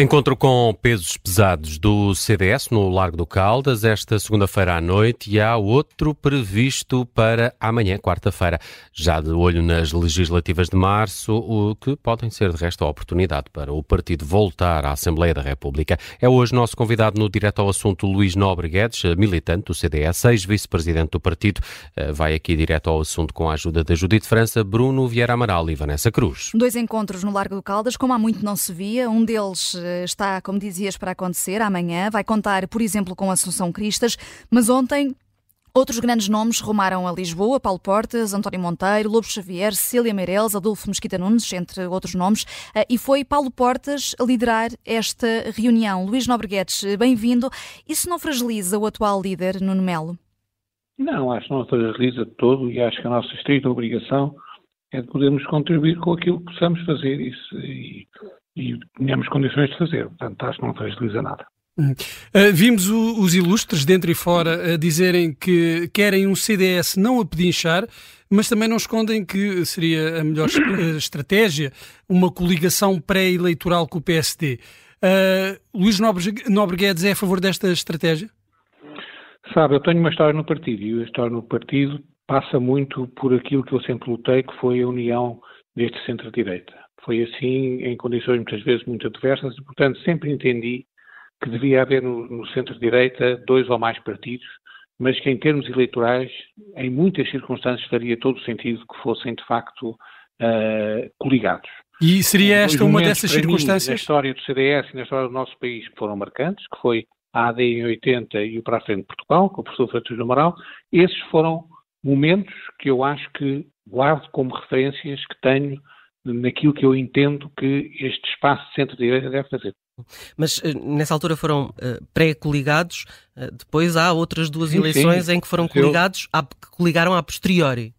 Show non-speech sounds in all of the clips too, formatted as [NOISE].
Encontro com pesos pesados do CDS no Largo do Caldas esta segunda-feira à noite e há outro previsto para amanhã, quarta-feira, já de olho nas legislativas de março, o que podem ser de resto a oportunidade para o partido voltar à Assembleia da República. É hoje nosso convidado no direto ao assunto Luís Nobre Guedes, militante do CDS, ex-vice-presidente do partido. Eh, vai aqui direto ao assunto com a ajuda da Judite França, Bruno Vieira Amaral e Vanessa Cruz. Dois encontros no Largo do Caldas, como há muito não se via, um deles está, como dizias, para acontecer amanhã. Vai contar, por exemplo, com Assunção Cristas, mas ontem Outros grandes nomes rumaram a Lisboa, Paulo Portas, António Monteiro, Lobo Xavier, Cecília Meireles, Adolfo Mesquita Nunes, entre outros nomes, eh, e foi Paulo Portas a liderar esta reunião. Luís Nobreguetes, bem-vindo. Isso não fragiliza o atual líder, Nuno Melo? Não, acho que não fragiliza de todo e acho que a nossa estrita obrigação é de podermos contribuir com aquilo que possamos fazer isso, e, e tenhamos condições de fazer. Portanto, acho que não fragiliza nada. Uh, vimos o, os ilustres, dentro e fora, a dizerem que querem um CDS não a pedinchar, mas também não escondem que seria a melhor estratégia uma coligação pré-eleitoral com o PSD. Uh, Luís Nobre, Nobre Guedes é a favor desta estratégia? Sabe, eu tenho uma história no partido e a história no partido passa muito por aquilo que eu sempre lutei, que foi a união deste centro-direita. Foi assim em condições muitas vezes muito adversas e, portanto, sempre entendi que devia haver no, no centro-direita dois ou mais partidos, mas que em termos eleitorais, em muitas circunstâncias, faria todo o sentido que fossem de facto uh, coligados. E seria esta uma dessas circunstâncias? Mim, na história do CDS e na história do nosso país que foram marcantes, que foi a AD em 80 e o Para a Frente de Portugal, com o professor do Amaral, esses foram momentos que eu acho que guardo como referências que tenho naquilo que eu entendo que este espaço de centro-direita deve fazer. Mas eh, nessa altura foram uh, pré-coligados, uh, depois há outras duas sim, eleições sim. em que foram coligados, eu... que coligaram a posteriori.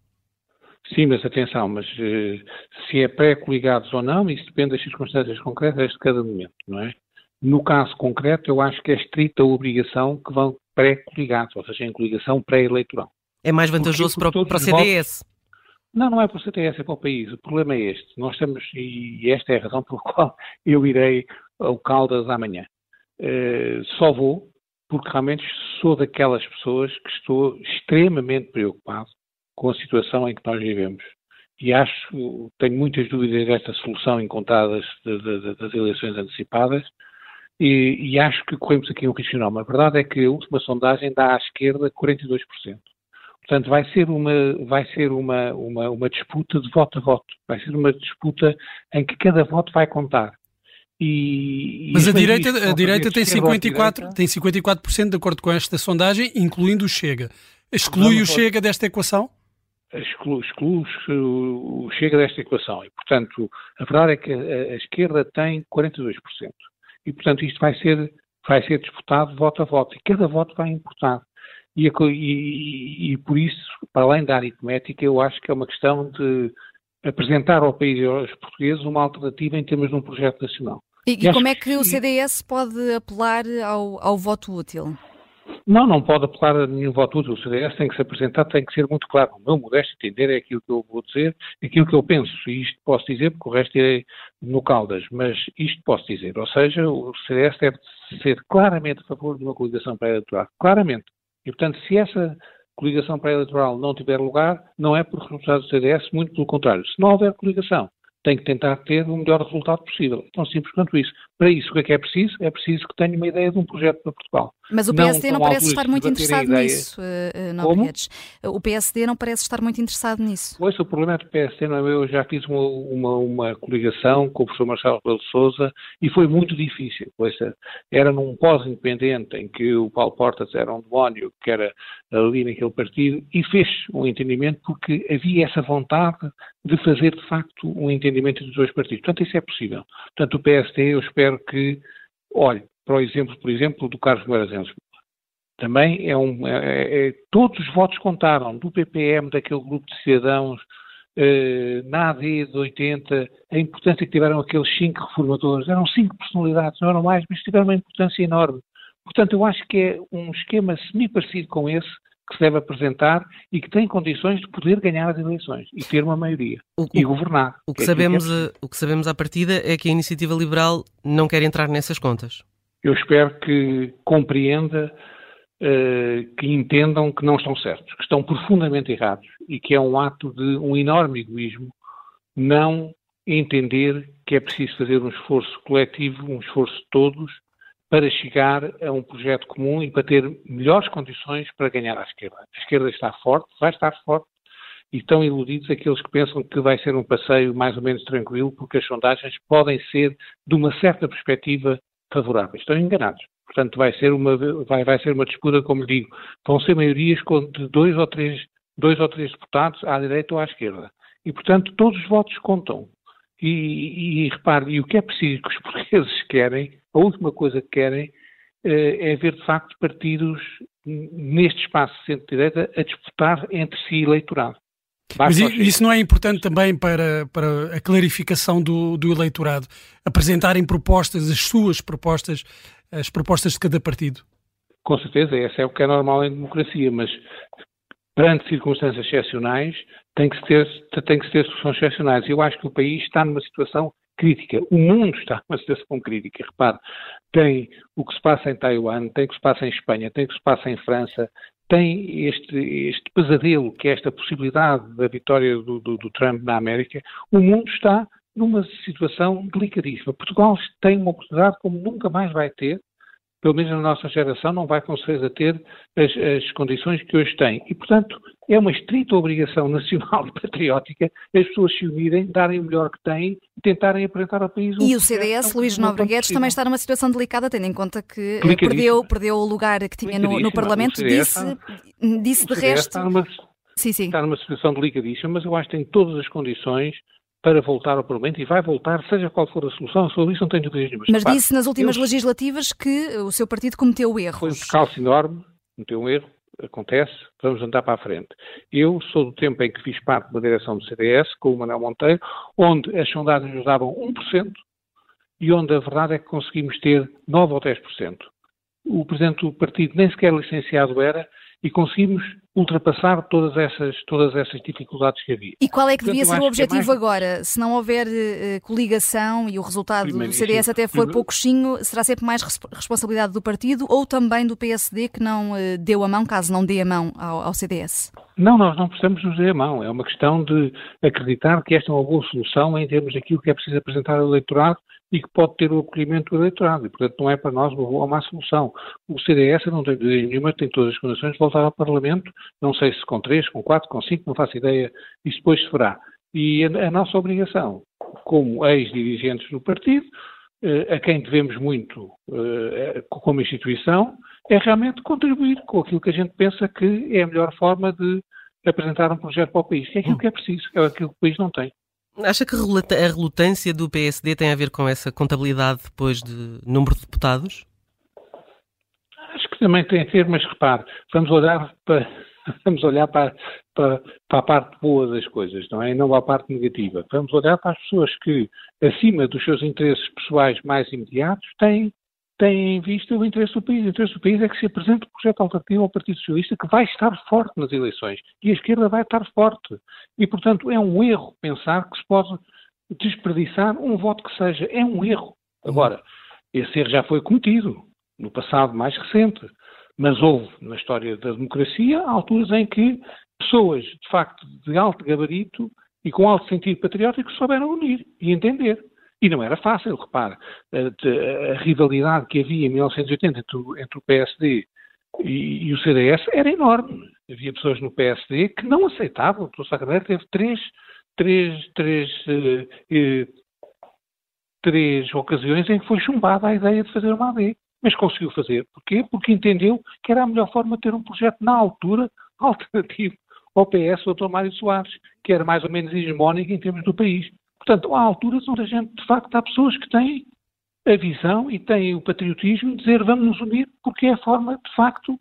Sim, mas atenção, mas uh, se é pré-coligados ou não, isso depende das circunstâncias concretas de cada momento, não é? No caso concreto, eu acho que é estrita obrigação que vão pré-coligados, ou seja, em coligação pré-eleitoral. É mais vantajoso porque, para, para o CDS? Não, não é para o CDS, é para o país. O problema é este. Nós estamos, e esta é a razão pela [LAUGHS] qual eu irei ao Caldas amanhã. Uh, só vou porque realmente sou daquelas pessoas que estou extremamente preocupado com a situação em que nós vivemos. E acho, tenho muitas dúvidas desta solução de, das eleições antecipadas, e, e, acho que corremos aqui um risco enorme. A verdade é que a última sondagem dá à esquerda 42%. Portanto, vai ser uma, vai ser uma, uma, uma disputa de voto a voto. Vai ser uma disputa em que cada voto vai contar. E, Mas a direita, a direita tem 54%, direita, tem 54% de acordo com esta sondagem, incluindo o Chega. Exclui o Chega desta equação? Exclui, exclui o Chega desta equação. E, portanto, a verdade é que a, a esquerda tem 42%. E, portanto, isto vai ser, vai ser disputado voto a voto. E cada voto vai importar. E, e, e, por isso, para além da aritmética, eu acho que é uma questão de apresentar ao país e aos portugueses uma alternativa em termos de um projeto nacional. E, e como é que o CDS pode apelar ao, ao voto útil? Não, não pode apelar a nenhum voto útil. O CDS tem que se apresentar, tem que ser muito claro. O meu modesto entender é aquilo que eu vou dizer, aquilo que eu penso. E isto posso dizer, porque o resto é no Caldas. Mas isto posso dizer. Ou seja, o CDS deve ser claramente a favor de uma coligação pré-eleitoral. Claramente. E, portanto, se essa coligação pré-eleitoral não tiver lugar, não é por resultados do CDS, muito pelo contrário. Se não houver coligação, tem que tentar ter o melhor resultado possível. Tão simples quanto isso. Para isso, o que é que é preciso? É preciso que tenha uma ideia de um projeto para Portugal. Mas o PSD não, não parece estar muito interessado nisso, uh, O PSD não parece estar muito interessado nisso. Pois, o problema é do PSD, não é? Eu já fiz uma, uma, uma coligação com o professor Marcelo Rebelo de Sousa e foi muito difícil. Pois, era num pós-independente em que o Paulo Portas era um demónio que era ali naquele partido e fez um entendimento porque havia essa vontade de fazer, de facto, um entendimento dos dois partidos. Portanto, isso é possível. Portanto, o PSD, eu espero que olhe para o exemplo, por exemplo, do Carlos Moedas. Também é um. É, é, é, todos os votos contaram, do PPM, daquele grupo de cidadãos, eh, na AD de 80, a importância que tiveram aqueles cinco reformadores. Eram cinco personalidades, não eram mais, mas tiveram uma importância enorme. Portanto, eu acho que é um esquema semi-parecido com esse que se deve apresentar e que tem condições de poder ganhar as eleições e ter uma maioria o, e governar. O que, que, é sabemos, que é o que sabemos à partida é que a Iniciativa Liberal não quer entrar nessas contas. Eu espero que compreenda, uh, que entendam que não estão certos, que estão profundamente errados e que é um ato de um enorme egoísmo não entender que é preciso fazer um esforço coletivo, um esforço de todos, para chegar a um projeto comum e para ter melhores condições para ganhar à esquerda. A esquerda está forte, vai estar forte, e estão iludidos aqueles que pensam que vai ser um passeio mais ou menos tranquilo, porque as sondagens podem ser, de uma certa perspectiva, favoráveis. Estão enganados. Portanto, vai ser uma, vai, vai ser uma disputa, como digo, vão ser maiorias de dois ou três, dois ou três deputados à direita ou à esquerda. E, portanto, todos os votos contam. E, e, repare, e o que é preciso que os [LAUGHS] portugueses querem, a última coisa que querem, eh, é ver de facto partidos neste espaço centro-direita a disputar entre si eleitorado. Mas isso não é importante também para, para a clarificação do, do eleitorado? Apresentarem propostas, as suas propostas, as propostas de cada partido? Com certeza, essa é o que é normal em democracia, mas perante circunstâncias excepcionais, tem que, ter, tem que soluções excepcionais. Eu acho que o país está numa situação crítica. O mundo está numa situação crítica. Repare, tem o que se passa em Taiwan, tem o que se passa em Espanha, tem o que se passa em França, tem este, este pesadelo, que é esta possibilidade da vitória do, do, do Trump na América. O mundo está numa situação delicadíssima. Portugal tem uma oportunidade como nunca mais vai ter pelo menos na nossa geração, não vai com certeza ter as, as, condições que hoje tem. E, portanto, é uma estrita obrigação nacional e patriótica as pessoas se unirem, darem o melhor que têm e tentarem apresentar ao país um E o CDS, Luís Nobre Guedes, também está numa situação delicada, tendo em conta que perdeu, perdeu o lugar que tinha no, no Parlamento. Disse, disse de resto. Está numa, sim, sim. está numa situação delicadíssima, mas eu acho que tem todas as condições para voltar ao Parlamento e vai voltar, seja qual for a solução, sobre isso não tenho dúvidas nenhuma. Mas disse nas últimas eu... legislativas que o seu partido cometeu erros. Foi um descalço enorme, cometeu um erro, acontece, vamos andar para a frente. Eu sou do tempo em que fiz parte da direção do CDS, com o Manuel Monteiro, onde as sondagens nos davam 1% e onde a verdade é que conseguimos ter 9 ou 10%. O presidente do partido nem sequer licenciado era e conseguimos ultrapassar todas essas, todas essas dificuldades que havia. E qual é que devia Portanto, ser o objetivo é mais... agora? Se não houver uh, coligação e o resultado Primeiro, do CDS até for Primeiro... pouquinho, será sempre mais responsabilidade do partido ou também do PSD que não uh, deu a mão, caso não dê a mão ao, ao, CDS? Não, nós não precisamos nos dar a mão. É uma questão de acreditar que esta é uma boa solução em termos daquilo que é preciso apresentar ao eleitorado e que pode ter o acolhimento do eleitorado. E, portanto, não é para nós uma má solução. O CDS não tem dúvida nenhuma, tem todas as condições de voltar ao Parlamento, não sei se com três, com quatro, com cinco, não faço ideia, isso depois se fará. E a, a nossa obrigação, como ex-dirigentes do partido, eh, a quem devemos muito eh, como instituição, é realmente contribuir com aquilo que a gente pensa que é a melhor forma de apresentar um projeto para o país, que é aquilo que é preciso, é aquilo que o país não tem. Acha que a relutância do PSD tem a ver com essa contabilidade depois de número de deputados? Acho que também tem a ver, mas repare, vamos olhar para, [LAUGHS] vamos olhar para, para, para, a parte boa das coisas, não é? E não para a parte negativa. Vamos olhar para as pessoas que, acima dos seus interesses pessoais mais imediatos, têm têm em vista o interesse do país. O interesse do país é que se apresente um projeto alternativo ao Partido Socialista que vai estar forte nas eleições e a esquerda vai estar forte. E, portanto, é um erro pensar que se pode desperdiçar um voto que seja. É um erro. Agora, esse erro já foi cometido no passado mais recente, mas houve na história da democracia alturas em que pessoas, de facto, de alto gabarito e com alto sentido patriótico souberam unir e entender. E não era fácil, repare, a, a rivalidade que havia em 1980 entre o, entre o PSD e, e, o CDS era enorme. Havia pessoas no PSD que não aceitavam. O professor Sacaneiro teve três, três, três, eh, eh, três ocasiões em que foi chumbada a ideia de fazer uma AD. Mas conseguiu fazer. Porquê? Porque entendeu que era a melhor forma de ter um projeto na altura [LAUGHS] alternativo ao PS, o Dr. Mário Soares, que era mais ou menos hegemónico em termos do país. Portanto, há alturas onde a gente, de facto, há pessoas que têm a visão e têm o patriotismo de dizer vamos nos unir porque é a forma, de facto,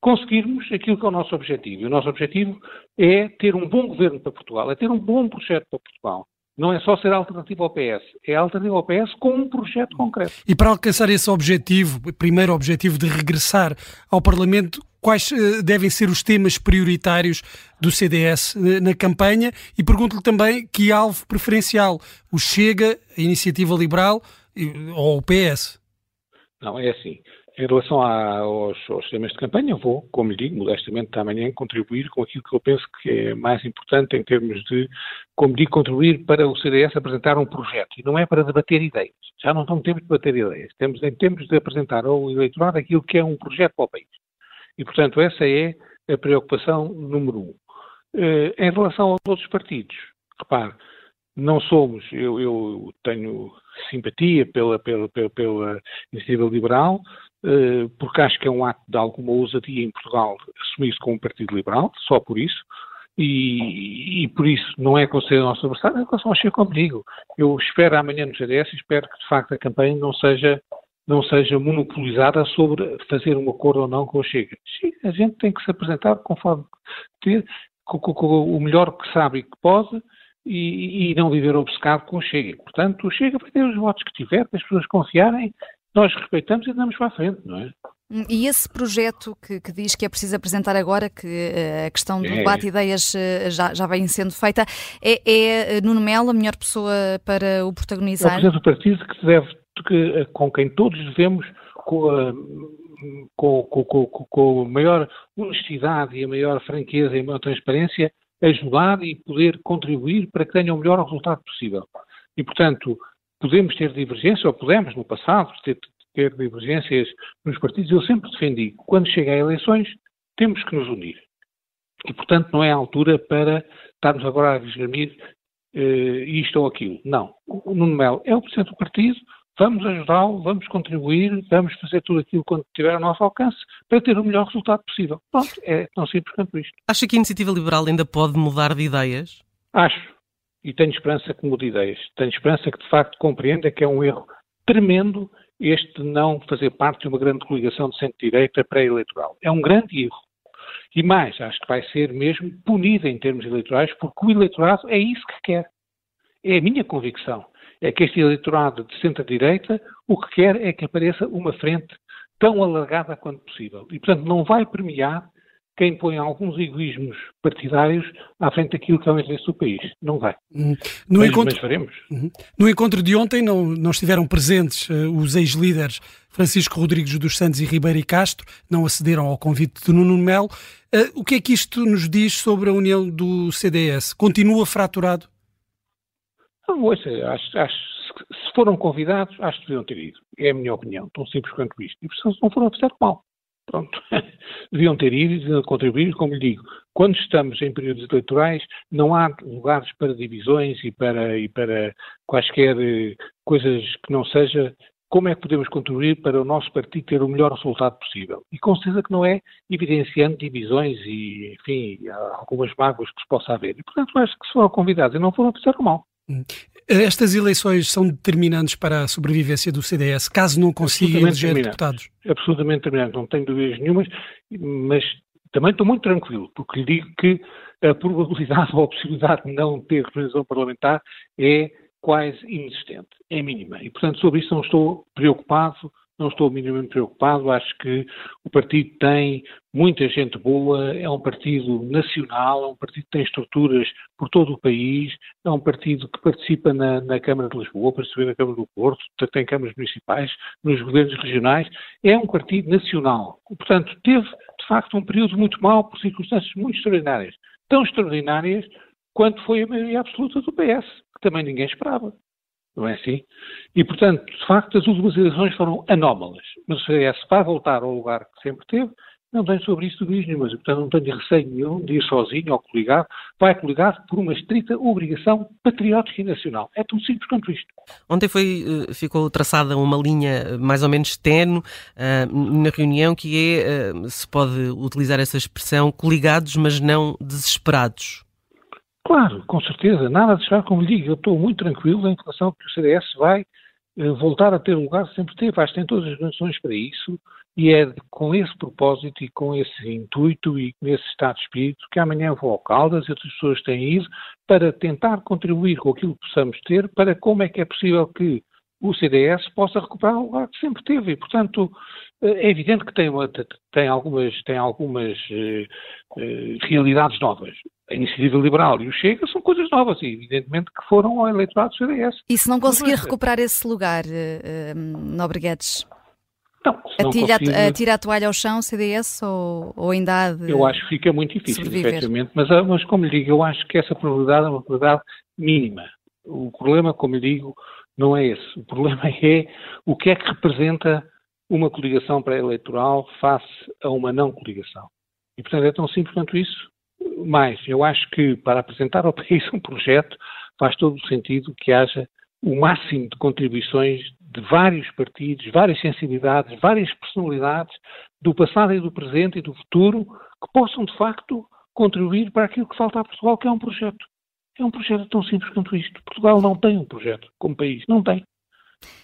conseguirmos aquilo que é o nosso objetivo. E o nosso objetivo é ter um bom governo para Portugal, é ter um bom projeto para Portugal. não é só ser alternativa ao PS, é alternativa ao PS com um projeto concreto. E para alcançar esse objetivo, primeiro objetivo de regressar ao Parlamento, quais uh, devem ser os temas prioritários do CDS uh, na campanha? E pergunto-lhe também que alvo preferencial, o Chega, a Iniciativa Liberal ou o PS? Não, é assim. Em relação aos, aos, temas de campanha, vou, como lhe digo, modestamente amanhã, contribuir com aquilo que eu penso que é mais importante em termos de, como digo, contribuir para o CDS apresentar um projeto. E não é para debater ideias. Já não estamos em tempo de debater ideias. Temos em termos de apresentar ao eleitorado aquilo que é um projeto para o país. E, portanto, essa é a preocupação número um. Uh, em relação aos outros partidos, repare, não somos, eu, eu tenho simpatia pela, pela, pela, pela iniciativa liberal, uh, porque acho que é um ato de alguma ousadia em Portugal assumir-se como um partido liberal, só por isso, e, e, por isso não é considerado nosso adversário, é relação ao Chega, como digo. Eu espero amanhã no CDS e espero que de facto a campanha não seja não seja monopolizada sobre fazer um acordo ou não com o Chega. A gente tem que se apresentar conforme ter, com, com, com o melhor que sabe e que pode e, e, não viver obcecado com o Chega. Portanto, o Chega vai ter os votos que tiver, para as pessoas confiarem, nós respeitamos e andamos para a frente, não é? E esse projeto que, que, diz que é preciso apresentar agora, que uh, a questão do é. debate de ideias uh, já, já vem sendo feita, é, é Nuno Melo a melhor pessoa para o protagonizar? É o presidente do partido que deve que, com quem todos devemos, com a, com, com, com, a maior honestidade e a maior franqueza e a maior transparência, ajudar e poder contribuir para que tenha o melhor resultado possível. E, portanto, podemos ter divergências, ou podemos no passado ter, ter divergências nos partidos. Eu sempre defendi que quando chega a eleições temos que nos unir. E, portanto, não é a altura para estarmos agora a desgramir uh, isto ou aquilo. Não. O Nuno Melo é o presidente do partido, vamos ajudá-lo, vamos contribuir, vamos fazer tudo aquilo quando tiver ao nosso alcance para ter o melhor resultado possível. Pronto, é tão simples quanto isto. Acha que a Iniciativa Liberal ainda pode mudar de ideias? Acho. E tenho esperança que mude ideias. Tenho esperança que de facto compreenda que é um erro tremendo este de não fazer parte de uma grande coligação de centro-direita pré-eleitoral. É um grande erro. E mais, acho que vai ser mesmo punida em termos eleitorais, porque o eleitorado é isso que quer. É a minha convicção é que este eleitorado de centro-direita o que quer é que apareça uma frente tão alargada quanto possível. E, portanto, não vai premiar quem põe alguns egoísmos partidários à frente daquilo que é o interesse do país. Não vai. Hum. No, mas, encontro, mas veremos. Uhum. no encontro de ontem não, não estiveram presentes uh, os ex-líderes Francisco Rodrigues dos Santos e Ribeiro e Castro, não acederam ao convite de Nuno Melo. Uh, o que é que isto nos diz sobre a união do CDS? Continua fraturado? Não, ouça, acho, acho, se foram convidados, acho que deviam ter ido. É a minha opinião, tão simples quanto isto. E se não foram, fizeram mal. Pronto. [LAUGHS] deviam ter ido e contribuir, como lhe digo. Quando estamos em períodos eleitorais, não há lugares para divisões e para, e para quaisquer eh, coisas que não seja como é que podemos contribuir para o nosso partido ter o melhor resultado possível. E com certeza que não é evidenciando divisões e, enfim, algumas mágoas que se possa haver. E, portanto, acho que se foram convidados e não foram, fizeram mal. Estas eleições são determinantes para a sobrevivência do CDS, caso não consiga eleger deputados? Absolutamente determinantes, não tenho dúvidas nenhumas, mas também estou muito tranquilo, porque lhe digo que a probabilidade [LAUGHS] ou a possibilidade de não ter representação parlamentar é quase inexistente, é mínima. E, portanto, sobre isso não estou preocupado, não estou minimamente preocupado. Acho que o partido tem muita gente boa, é um partido nacional, é um partido que tem estruturas por todo o país, é um partido que participa na, na Câmara de Lisboa, participa na Câmara do Porto, tem câmaras municipais, nos governos regionais, é um partido nacional. Portanto, teve, de facto, um período muito mau por circunstâncias muito extraordinárias. Tão extraordinárias quanto foi a maioria absoluta do PS, que também ninguém esperava não é assim? E, portanto, de facto, as últimas eleições foram anómalas. Mas o CDS vai voltar ao lugar que sempre teve, não tenho sobre isso dúvidas nenhumas. Portanto, não tenho receio nenhum de ir sozinho ou coligado. Vai coligado por uma estrita obrigação patriótica e nacional. É tão simples quanto isto. Ontem foi, eh, ficou traçada uma linha mais ou menos tenue uh, na reunião que é, uh, se pode utilizar essa expressão, coligados, mas não desesperados. Claro, com certeza, nada a deixar, como lhe digo, eu estou muito tranquilo em relação a que o CDS vai eh, voltar a ter lugar sempre teve, acho que tem todas as condições para isso, E é com esse propósito e com esse intuito e com esse estado de espírito que amanhã vou ao Caldas e outras pessoas têm ido para tentar contribuir com aquilo que possamos ter para como é que é possível que o CDS possa recuperar o lugar que sempre teve. E, portanto, eh, é evidente que tem, tem algumas, tem algumas uh, uh, realidades novas. A iniciativa liberal e o Chega são coisas novas e, evidentemente, que foram ao eleitorado do CDS. E se não conseguir recuperar esse lugar, uh, Nobre Guedes? Não, atira, conseguir... atira a toalha ao chão, CDS, ou, ou ainda há de Eu acho que fica muito difícil, sobreviver. efetivamente. Mas, ah, mas, como lhe digo, eu acho que essa probabilidade é uma probabilidade mínima. O problema, como lhe digo, não é esse. O problema [LAUGHS] é o que é que representa uma coligação pré-eleitoral face a uma não coligação. E, portanto, é tão simples quanto isso. Mas eu acho que para apresentar ao [LAUGHS] país um projeto faz todo o sentido que haja o máximo de contribuições de vários partidos, várias sensibilidades, várias personalidades do passado e do presente e do futuro que possam, de facto, contribuir para aquilo que falta a Portugal, que é um projeto. É um projeto tão simples quanto isto. Portugal não tem um projeto como país, não tem.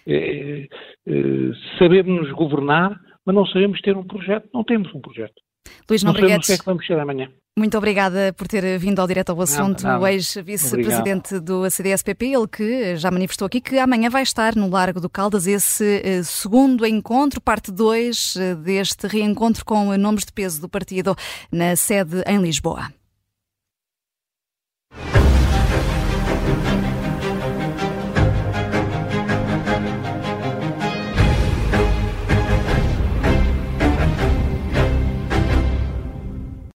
É, é, sabemos nos governar, mas não sabemos ter um projeto, não temos um projeto. Luís não sabemos o que é que vamos ser amanhã. Muito obrigada por ter vindo ao direto ao assunto, o ex-vice-presidente do CDS-PP, ele que já manifestou aqui que amanhã vai estar no Largo do Caldas esse eh, segundo encontro, parte 2 eh, deste reencontro com nomes de peso do partido na sede em Lisboa.